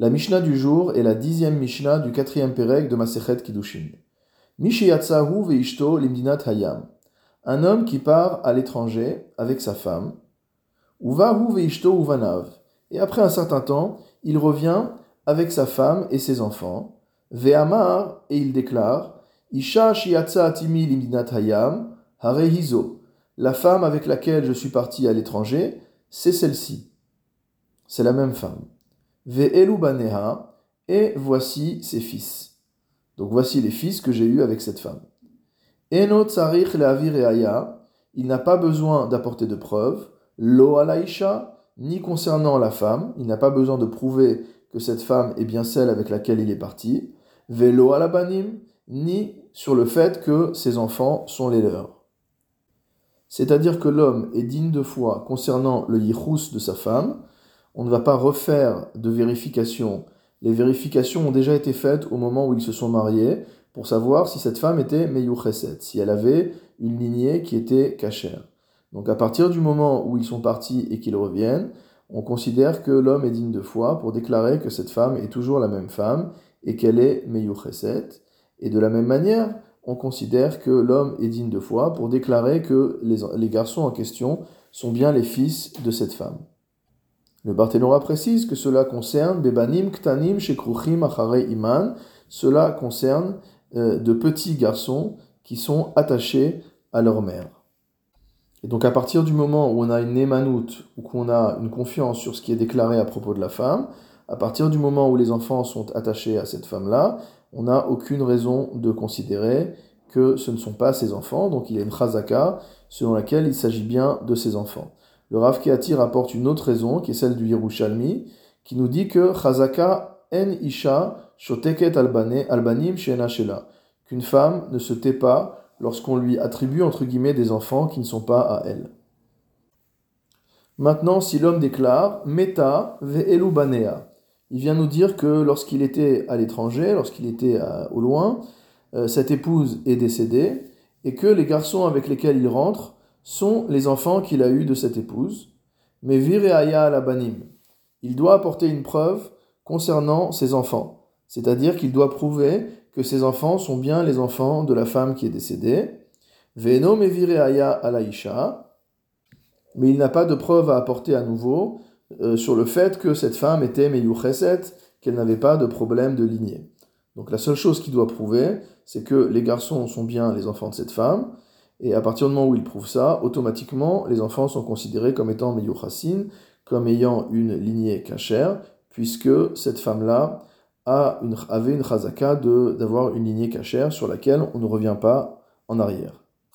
La Mishnah du jour est la dixième Mishnah du quatrième Pérec de Masechet Kiddushin. Mishiyatsahu veishto limdinat hayam. Un homme qui part à l'étranger avec sa femme. Uvahu veishto uvanav. Et après un certain temps, il revient avec sa femme et ses enfants. Ve'amar, et il déclare, Isha atimi limdinat hayam, harehizo. La femme avec laquelle je suis parti à l'étranger, c'est celle-ci. C'est la même femme. Ve'elu baneha, et voici ses fils. Donc voici les fils que j'ai eus avec cette femme. Eno tsarich le'avir il n'a pas besoin d'apporter de preuves. Lo alaisha, ni concernant la femme, il n'a pas besoin de prouver que cette femme est bien celle avec laquelle il est parti. Velo alabanim, ni sur le fait que ses enfants sont les leurs. C'est-à-dire que l'homme est digne de foi concernant le yichus de sa femme, on ne va pas refaire de vérification. Les vérifications ont déjà été faites au moment où ils se sont mariés pour savoir si cette femme était meyucheset, si elle avait une lignée qui était cachère. Donc à partir du moment où ils sont partis et qu'ils reviennent, on considère que l'homme est digne de foi pour déclarer que cette femme est toujours la même femme et qu'elle est meyucheset. Et de la même manière, on considère que l'homme est digne de foi pour déclarer que les, les garçons en question sont bien les fils de cette femme. Le Barthénora précise que cela concerne Bebanim Ktanim Shekruchim Achare Iman, cela concerne euh, de petits garçons qui sont attachés à leur mère. Et donc à partir du moment où on a une émanoute, ou qu'on a une confiance sur ce qui est déclaré à propos de la femme, à partir du moment où les enfants sont attachés à cette femme-là, on n'a aucune raison de considérer que ce ne sont pas ses enfants, donc il y a une chazaka selon laquelle il s'agit bien de ses enfants. Le Rav Keati rapporte une autre raison, qui est celle du Yerushalmi, qui nous dit que Chazaka en isha shoteket albanim shela, qu'une femme ne se tait pas lorsqu'on lui attribue entre guillemets des enfants qui ne sont pas à elle. Maintenant, si l'homme déclare Meta ve'elu banea, il vient nous dire que lorsqu'il était à l'étranger, lorsqu'il était au loin, euh, cette épouse est décédée et que les garçons avec lesquels il rentre sont les enfants qu'il a eus de cette épouse. Mais vireaya alabanim, il doit apporter une preuve concernant ses enfants, c'est-à-dire qu'il doit prouver que ses enfants sont bien les enfants de la femme qui est décédée. Veno me vireaya alaisha, mais il n'a pas de preuve à apporter à nouveau euh, sur le fait que cette femme était meyucheset, qu'elle n'avait pas de problème de lignée. Donc la seule chose qu'il doit prouver, c'est que les garçons sont bien les enfants de cette femme, et à partir du moment où il prouve ça, automatiquement, les enfants sont considérés comme étant Meyuchassin, comme ayant une lignée cachère, puisque cette femme-là avait une chazaka d'avoir une lignée cachère sur laquelle on ne revient pas en arrière.